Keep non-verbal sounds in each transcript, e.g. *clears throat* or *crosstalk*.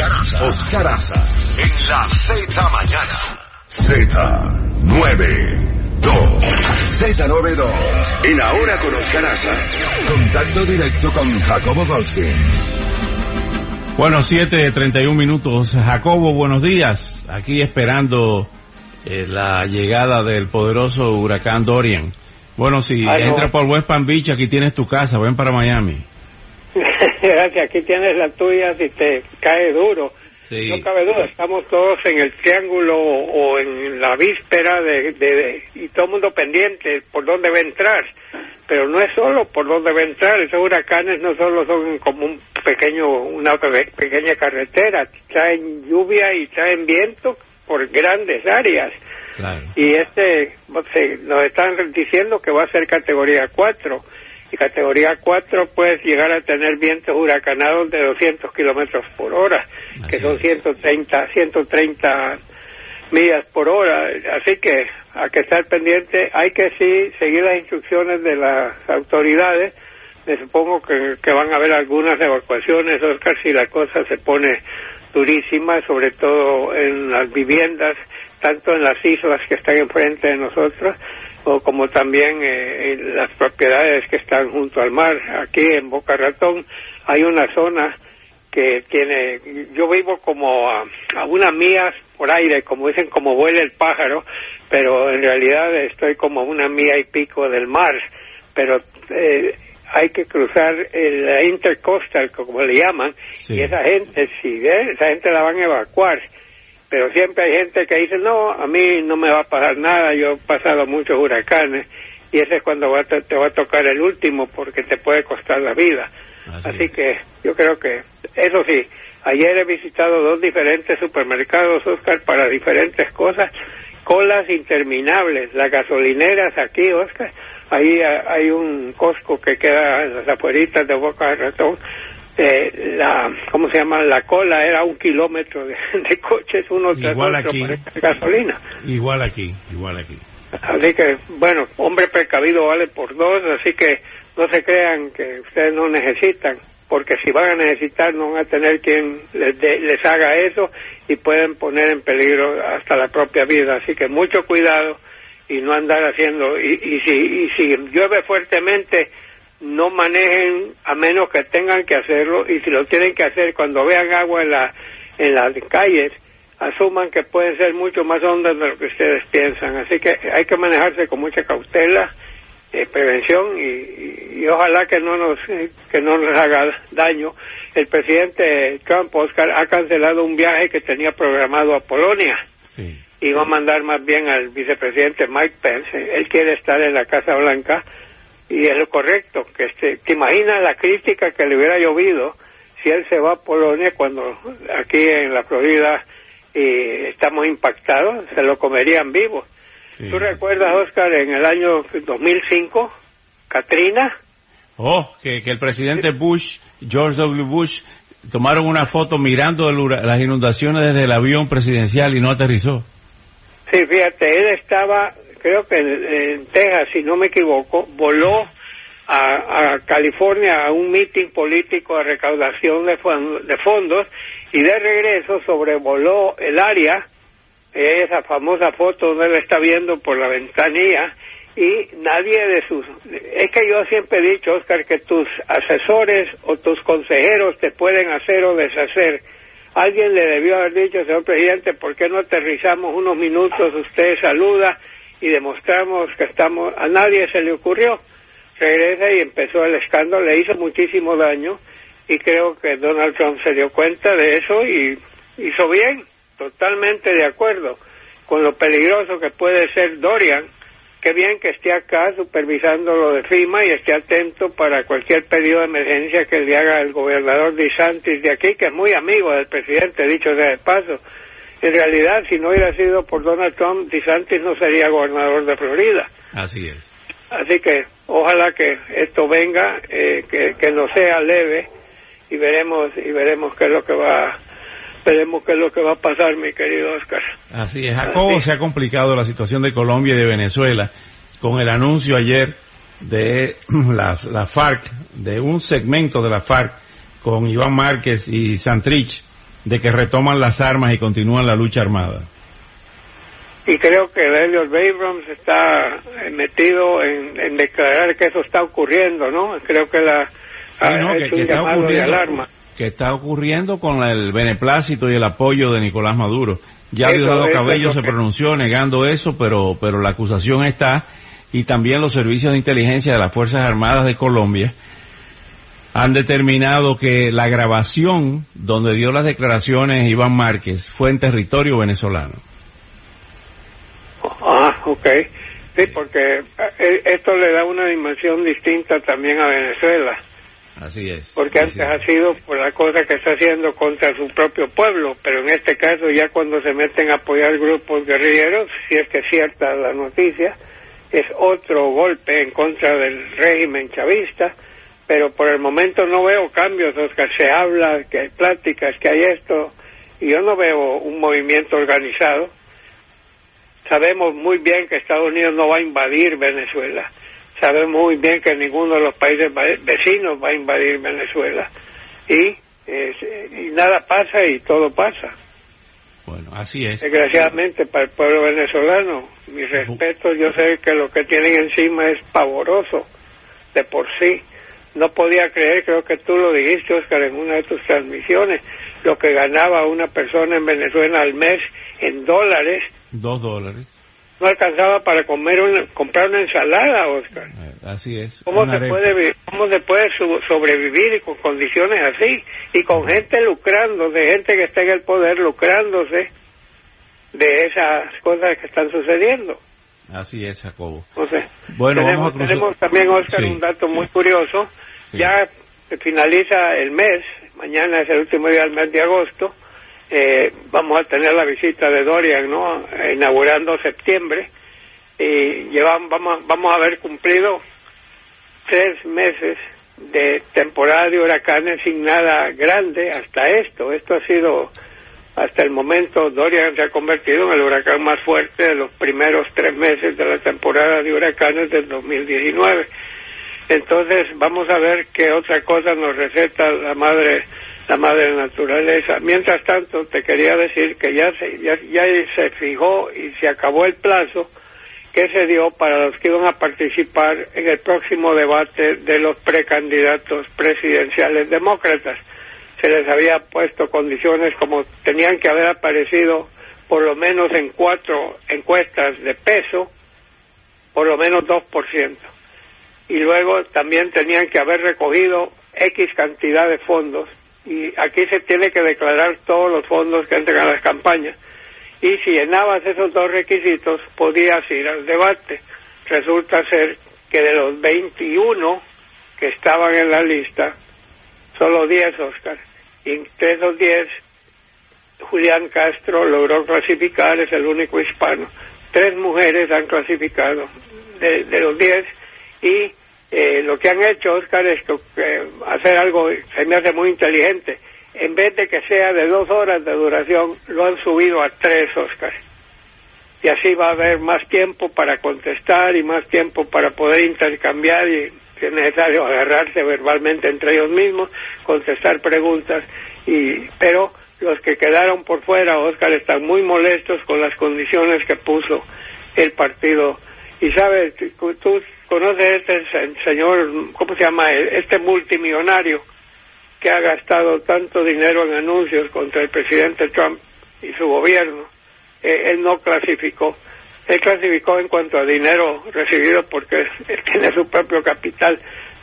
Oscar Aza. Oscar Aza. En la Z mañana. Z92. Z92. En Ahora con Oscar Aza. Contacto directo con Jacobo Goldstein. Bueno, 7.31 minutos. Jacobo, buenos días. Aquí esperando eh, la llegada del poderoso huracán Dorian. Bueno, si Ay, no. entra por West Palm Beach, aquí tienes tu casa. Ven para Miami. *laughs* Gracias, aquí tienes la tuya si te cae duro. Sí. No cabe duda, estamos todos en el triángulo o en la víspera de, de- y todo el mundo pendiente por dónde va a entrar. Pero no es solo por dónde va a entrar, esos huracanes no solo son como un pequeño, una pe- pequeña carretera, traen lluvia y traen viento por grandes áreas. Claro. y este se- nos están diciendo que va a ser categoría 4 y categoría 4 puede llegar a tener vientos huracanados de 200 kilómetros por hora que son es. 130 130 millas por hora así que hay que estar pendiente hay que sí seguir las instrucciones de las autoridades me supongo que, que van a haber algunas evacuaciones Oscar si la cosa se pone durísima sobre todo en las viviendas tanto en las islas que están enfrente de nosotros o como también eh, las propiedades que están junto al mar. Aquí en Boca Ratón hay una zona que tiene, yo vivo como a, a unas millas por aire, como dicen, como vuela el pájaro, pero en realidad estoy como a una milla y pico del mar, pero eh, hay que cruzar el la intercoastal, como le llaman, Sí. y esa gente, si ve, esa gente la van a evacuar pero siempre hay gente que dice, no, a mí no me va a pasar nada, yo he pasado muchos huracanes, y ese es cuando va te, te va a tocar el último, porque te puede costar la vida. Así que yo creo que, eso sí, ayer he visitado dos diferentes supermercados, Oscar, para diferentes cosas, colas interminables, las gasolineras aquí, Oscar, ahí ha- hay un Costco que queda en las afueritas de Boca de Ratón, eh, la, ¿cómo se llama? La cola era un kilómetro de, *laughs* de coches uno tras Igual otro aquí. para gasolina. Igual aquí, igual aquí. Así que, bueno, hombre precavido vale por dos, así que no se crean que ustedes no necesitan, porque si van a necesitar no van a tener quien les, dé- les haga eso y pueden poner en peligro hasta la propia vida. Así que mucho cuidado y no andar haciendo, y, y, si, y si llueve fuertemente, no manejen a menos que tengan que hacerlo y si lo tienen que hacer cuando vean agua en, la, en las calles, asuman que pueden ser mucho más hondas de lo que ustedes piensan. Así que hay que manejarse con mucha cautela, eh, prevención y, y- y ojalá que no nos eh, que no nos haga daño. El presidente Trump, Oscar, ha cancelado un viaje que tenía programado a Polonia Sí. y va a mandar más bien al vicepresidente Mike Pence. Él quiere estar en la Casa Blanca y es lo correcto. Que este, ¿Te imaginas la crítica que le hubiera llovido si él se va a Polonia cuando aquí en la Florida eh, estamos impactados? Se lo comerían vivo. sí. ¿Tú recuerdas, Oscar, en el año 2005, Katrina? Oh, que, que el presidente Bush, George W. Bush, tomaron una foto mirando las inundaciones desde el avión presidencial y no aterrizó. Sí, fíjate, él estaba, creo que en, en Texas, si no me equivoco, voló a, California a un meeting político de recaudación de, de fondos y de regreso sobrevoló el área, esa famosa foto donde él está viendo por la ventanilla y nadie de sus... Es que yo siempre he dicho, Oscar, que tus asesores o tus consejeros te pueden hacer o deshacer. Alguien le debió haber dicho, señor presidente, ¿por qué no aterrizamos unos minutos? Usted saluda y demostramos que estamos... A nadie se le ocurrió. Regresa y empezó el escándalo, le hizo muchísimo daño y creo que Donald Trump se dio cuenta de eso y hizo bien, totalmente de acuerdo con lo peligroso que puede ser Dorian. Qué bien que esté acá supervisando lo de FIMA y esté atento para cualquier pedido de emergencia que le haga el gobernador DeSantis de aquí, que es muy amigo del presidente, dicho sea de paso. En realidad, si no hubiera sido por Donald Trump, DeSantis no sería gobernador de Florida. Así es. Así que ojalá que esto venga, eh, que, que no sea leve y veremos y veremos qué es lo que va veremos qué es lo que va a pasar, mi querido Oscar. Así es. Jacobo, se ha complicado la situación de Colombia y de Venezuela con el anuncio ayer de *clears throat* las, la FARC, de un segmento de la FARC con Iván Márquez y Santrich, de que retoman las armas y continúan la lucha armada. Y creo que Elliot Abrams está eh, metido en, declarar que eso está ocurriendo, ¿no? Creo que la ha hecho un llamado de alarma que está ocurriendo con el beneplácito y el apoyo de Nicolás Maduro. Ya Diosdado Cabello se pronunció negando eso, pero, pero la acusación está, y también los servicios de inteligencia de las Fuerzas Armadas de Colombia han determinado que la grabación donde dio las declaraciones Iván Márquez fue en territorio venezolano. Ah, ok. Sí, porque eh, esto le da una dimensión distinta también a Venezuela. Así es. Porque antes ha sido por la cosa que está haciendo contra su propio pueblo, pero en este caso ya cuando se meten a apoyar grupos guerrilleros, si es que es cierta la noticia, es otro golpe en contra del régimen chavista, pero por el momento no veo cambios, Oscar, se habla que hay pláticas, que hay esto, y yo no veo un movimiento organizado. Sabemos muy bien que Estados Unidos no va a invadir Venezuela sabemos muy bien que ninguno de los países vecinos va a invadir Venezuela. Y, y nada pasa y todo pasa. Bueno, así es. Desgraciadamente para el pueblo venezolano, mi respeto, yo sé que lo que tienen encima es pavoroso de por sí. No podía creer, creo que tú lo dijiste, Oscar, en una de tus transmisiones, lo que ganaba una persona en Venezuela al mes en dólares. Dos dólares no alcanzaba para comer una, comprar una ensalada, Oscar. Eh, así es. ¿Cómo se, puede, ¿Cómo se puede sobrevivir con condiciones así? Y con gente lucrando, de gente que está en el poder lucrándose de esas cosas que están sucediendo. Así es, Jacobo. bueno, tenemos, tenemos también, Oscar, un dato muy curioso. Ya se finaliza el mes, mañana es el último día del mes de agosto, eh, vamos a tener la visita de Dorian, ¿no? Inaugurando septiembre y llevamos, vamos, vamos a haber cumplido tres meses de temporada de huracanes sin nada grande hasta esto. Esto ha sido, hasta el momento, Dorian se ha convertido en el huracán más fuerte de los primeros tres meses de la temporada de huracanes del 2019. Entonces, vamos a ver qué otra cosa nos receta la madre la madre naturaleza. Mientras tanto, te quería decir que ya se, ya, ya se fijó y se acabó el plazo que se dio para los que iban a participar en el próximo debate de los precandidatos presidenciales demócratas. Se les había puesto condiciones como tenían que haber aparecido por lo menos en cuatro encuestas de peso, por lo menos 2%. Y luego también tenían que haber recogido X cantidad de fondos y aquí se tiene que declarar todos los fondos que entran a las campañas. Y si llenabas esos dos requisitos, podías ir al debate. Resulta ser que de los 21 que estaban en la lista, solo 10, Oscar. Esos 10, Julián Castro logró clasificar, es el único hispano. Tres mujeres han clasificado de, los 10 y eh, lo que han hecho, Oscar, es que, hacer algo, se me hace muy inteligente. En vez de que sea de dos horas de duración, lo han subido a tres, Oscar. Y así va a haber más tiempo para contestar y más tiempo para poder intercambiar y, es necesario, agarrarse verbalmente entre ellos mismos, contestar preguntas. Y, pero los que quedaron por fuera, Oscar, están muy molestos con las condiciones que puso el partido. Y sabes, tú conoce este señor, ¿cómo se llama? Este multimillonario que ha gastado tanto dinero en anuncios contra el presidente Trump y su gobierno. Eh, él no clasificó. Él clasificó en cuanto a dinero recibido porque él tiene su propio capital,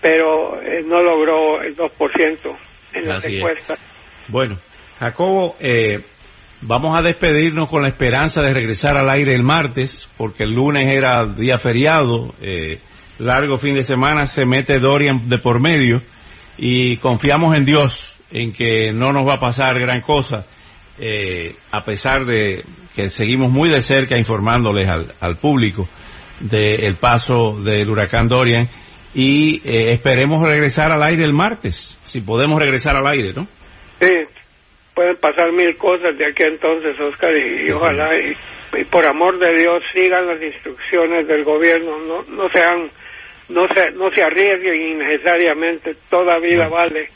pero no logró el 2% en las encuestas. Bueno, Jacobo, eh, vamos a despedirnos con la esperanza de regresar al aire el martes, porque el lunes era día feriado. Eh, largo fin de semana se mete Dorian de por medio y confiamos en Dios, en que no nos va a pasar gran cosa. Eh, a pesar de que seguimos muy de cerca informándoles al, público del paso del huracán Dorian y eh, esperemos regresar al aire el martes, si podemos regresar al aire, ¿no? Sí, pueden pasar mil cosas de aquí entonces, Oscar, y, ojalá, y, por amor de Dios, sigan las instrucciones del gobierno, no, no sean, no se, no se arriesguen innecesariamente, toda vida vale.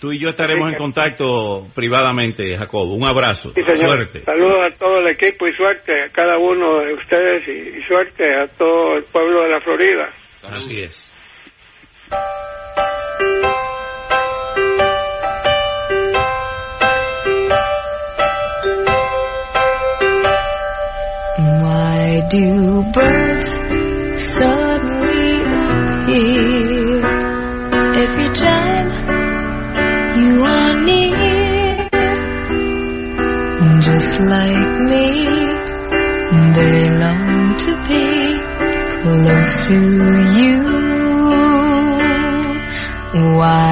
Tú y yo estaremos en contacto privadamente, Jacobo. Un abrazo. Suerte. Saludos a todo el equipo y suerte a cada uno de ustedes y suerte a todo el pueblo de la Florida. Así es.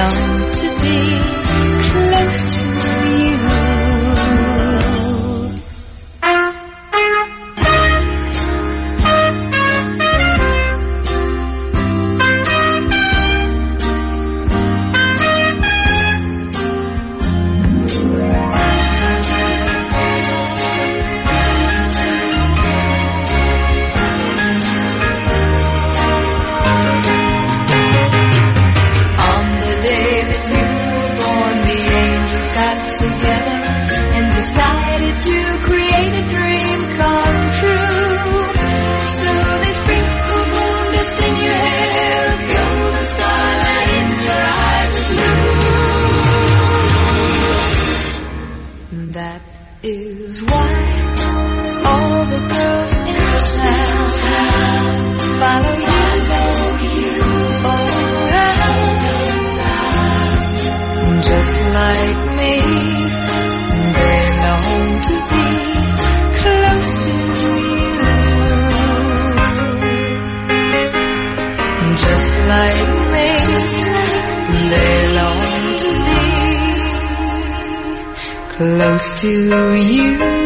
well. That is why all the girls in the town follow you around. Just like me, they long to be close to you. Just like me, they close to you.